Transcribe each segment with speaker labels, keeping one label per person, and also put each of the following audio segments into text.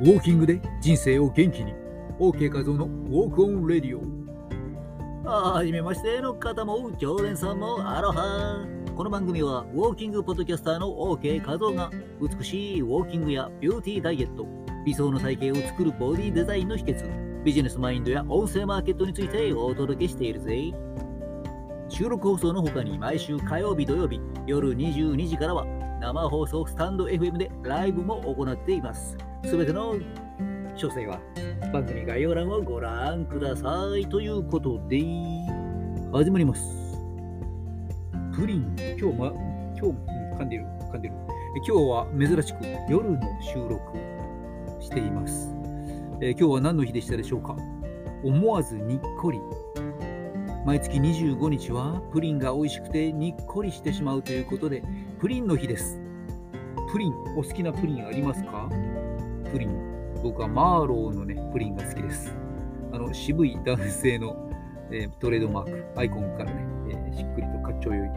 Speaker 1: ウォーキングで人生を元気に。OK 画像のウォークオンレディオ。
Speaker 2: はじめましての方も常連さんもアロハ。この番組はウォーキングポッドキャスターの OK 画像が美しいウォーキングやビューティーダイエット。理想の体型を作るボディデザインの秘訣。ビジネスマインドや音声マーケットについてお届けしているぜ。収録放送の他に毎週火曜日土曜日夜22時からは生放送スタンド FM でライブも行っています。すべての詳細は番組概要欄をご覧くださいということで始まります。プリン今日ま今日、噛んでる噛んでる。今日は珍しく夜の収録しています。えー、今日は何の日でしたでしょうか？思わずにっこり。毎月25日はプリンが美味しくてにっこりしてしまうということでプリンの日です。プリンお好きなプリンありますか？プリン。僕はマーローのねプリンが好きです。あの渋い男性の、えー、トレードマーク。アイコンからね、えー、しっくりとかっちょよい。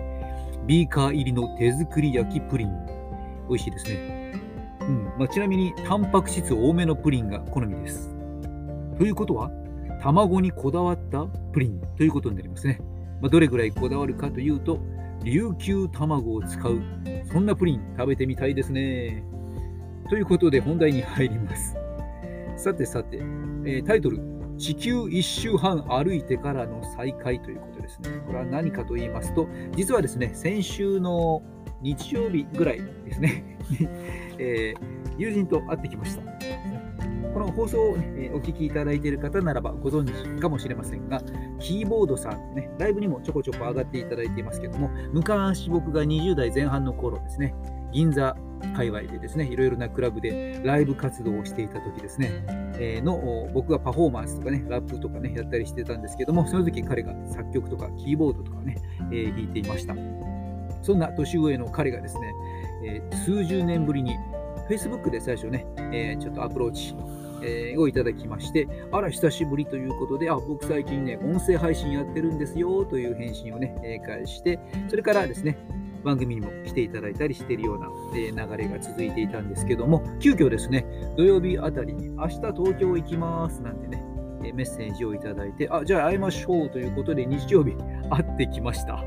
Speaker 2: ビーカー入りの手作り焼きプリン。美味しいですね。うん。まあ、ちなみにタンパク質多めのプリンが好みです。ということは卵にこだわったプリン。ということになりますね。まあ、どれぐらいこだわるかというと、琉球卵を使う、そんなプリン食べてみたいですね。ということで本題に入ります。さてさて、えー、タイトル、地球一周半歩いてからの再会ということですね。これは何かと言いますと、実はですね、先週の日曜日ぐらいですね、えー、友人と会ってきました。この放送を、ね、お聞きいただいている方ならばご存知かもしれませんが、キーボードさんね、ライブにもちょこちょこ上がっていただいていますけども、昔僕が20代前半の頃ですね、銀座界隈でですね、いろいろなクラブでライブ活動をしていた時ですね、えー、の僕がパフォーマンスとかね、ラップとかね、やったりしてたんですけども、その時彼が作曲とかキーボードとかね、えー、弾いていました。そんな年上の彼がですね、えー、数十年ぶりに Facebook で最初ね、えー、ちょっとアプローチえ、をいただきまして、あら、久しぶりということで、あ、僕最近ね、音声配信やってるんですよという返信をね、返して、それからですね、番組にも来ていただいたりしているような、え、流れが続いていたんですけども、急遽ですね、土曜日あたりに、明日東京行きますなんてね、えメッセージをいただいて、あ、じゃあ会いましょうということで、日曜日会ってきました。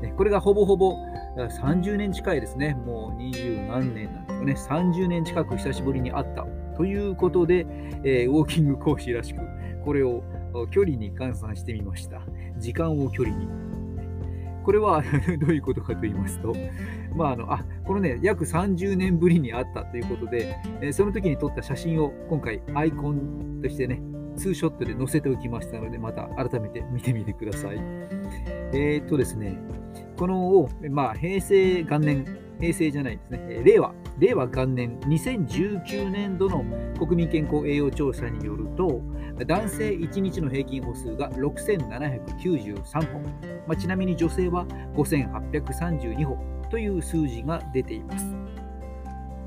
Speaker 2: ね、これがほぼほぼ30年近いですね。もう二十何年なんですよね。30年近く久しぶりに会ったということで、えー、ウォーキング講師らしく、これを距離に換算してみました。時間を距離に。これは どういうことかと言いますと、まああのあこのね、約30年ぶりに会ったということで、えー、その時に撮った写真を今回アイコンとしてね、ツーショットで載せておきましたので、また改めて見てみてください。えー、っとですね、この、まあ、平成元年平成じゃないですね、令和、令和元年、2019年度の国民健康栄養調査によると、男性1日の平均歩数が6793歩、まあ、ちなみに女性は5832歩という数字が出ています。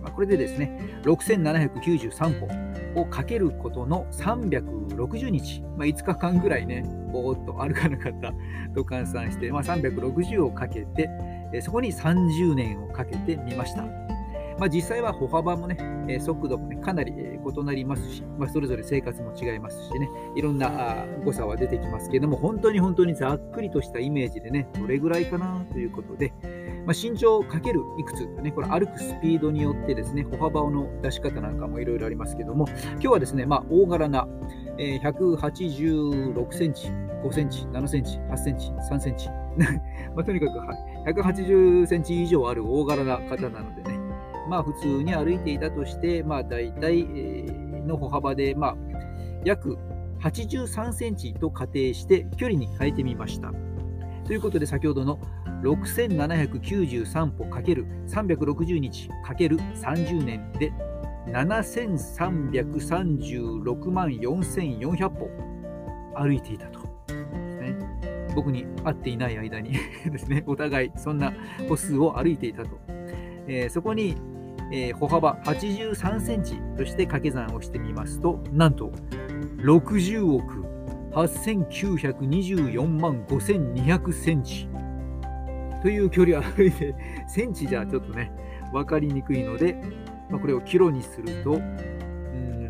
Speaker 2: まあ、これでですね、6793歩をかけることの360日、まあ、5日間ぐらいね、ぼーっと歩かなかった。と換算して、まあ、360をかけて、そこに30年をかけてみました。まあ、実際は歩幅もね、速度もね、かなり異なりますし、まあ、それぞれ生活も違いますしね、いろんな誤差は出てきますけども、本当に本当にざっくりとしたイメージでね、どれぐらいかなということで、まあ、身長かけるいくつね、これ歩くスピードによってですね、歩幅の出し方なんかもいろいろありますけども、今日はですね、まあ、大柄な、えー、186センチ、5センチ、7センチ、8センチ、3センチ、まあ、とにかく、はい、180センチ以上ある大柄な方なのでね、まあ普通に歩いていたとして、まあ大体、の歩幅で、まあ約83センチと仮定して距離に変えてみました。ということで先ほどの6793歩 ×360 日 ×30 年で7336万4400歩歩いていたと。ね僕に会っていない間に ですね、お互いそんな歩数を歩いていたと。えー、そこに、えー、歩幅83センチとして掛け算をしてみますと、なんと60億8924万5200センチという距離を歩いて、センチじゃちょっとね、分かりにくいので、まあ、これをキロにすると、うん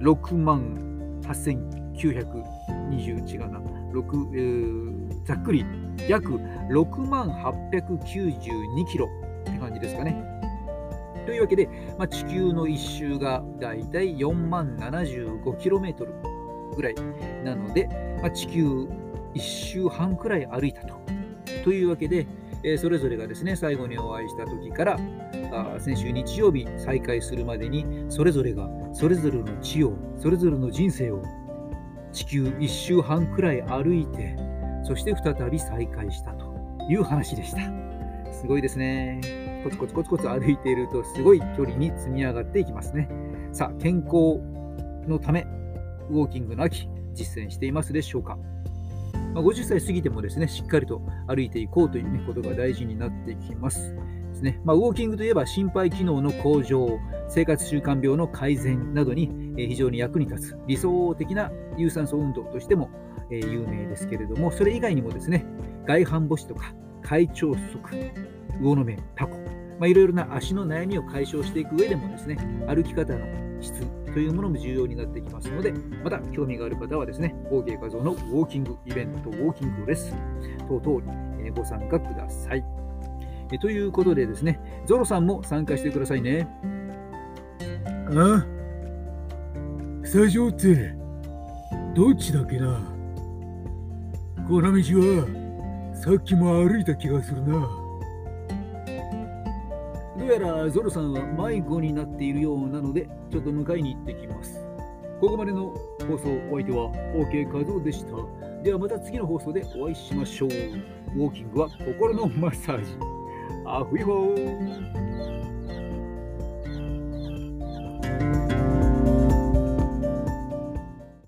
Speaker 1: 6万8920違うな、6えーざっくり約6万892キロって感じですかね。というわけで、まあ、地球の一周がだいたい4万 75km ぐらいなので、まあ、地球一周半くらい歩いたと。というわけで、えそれぞれがですね最後にお会いした時からあ先週日曜日再会するまでにそれぞれがそれぞれの地をそれぞれの人生を地球一周半くらい歩いてそして再び再会したという話でした。すごいですね。コツコツコツコツ歩いているとすごい距離に積み上がっていきますね。さあ健康のためウォーキングの秋実践していますでしょうか？まあ、50歳過ぎてもですね、しっかりと歩いていこうという、ね、ことが大事になってきます。ですねまあ、ウォーキングといえば心肺機能の向上、生活習慣病の改善などにえー非常に役に立つ理想的な有酸素運動としてもえー有名ですけれども、それ以外にもですね、外反母趾とか会腸側、魚の目、タコ、まあ、いろいろな足の悩みを解消していく上でもですね、歩き方の質というものも重要になってきますので、また興味がある方はですね、OK 画像のウォーキングイベント、ウォーキングレッスン等々にえご参加ください。えということでですね、ゾロさんも参加してくださいね。
Speaker 3: あスタジオってどっちだっけな？この道はさっきも歩いた気がするな。
Speaker 1: どうやらゾロさんは迷子になっているようなので、ちょっと迎えに行ってきます。ここまでの放送、お相手は OK 和夫でした。ではまた次の放送でお会いしましょう。ウォーキングは心のマッサージ。アフイホー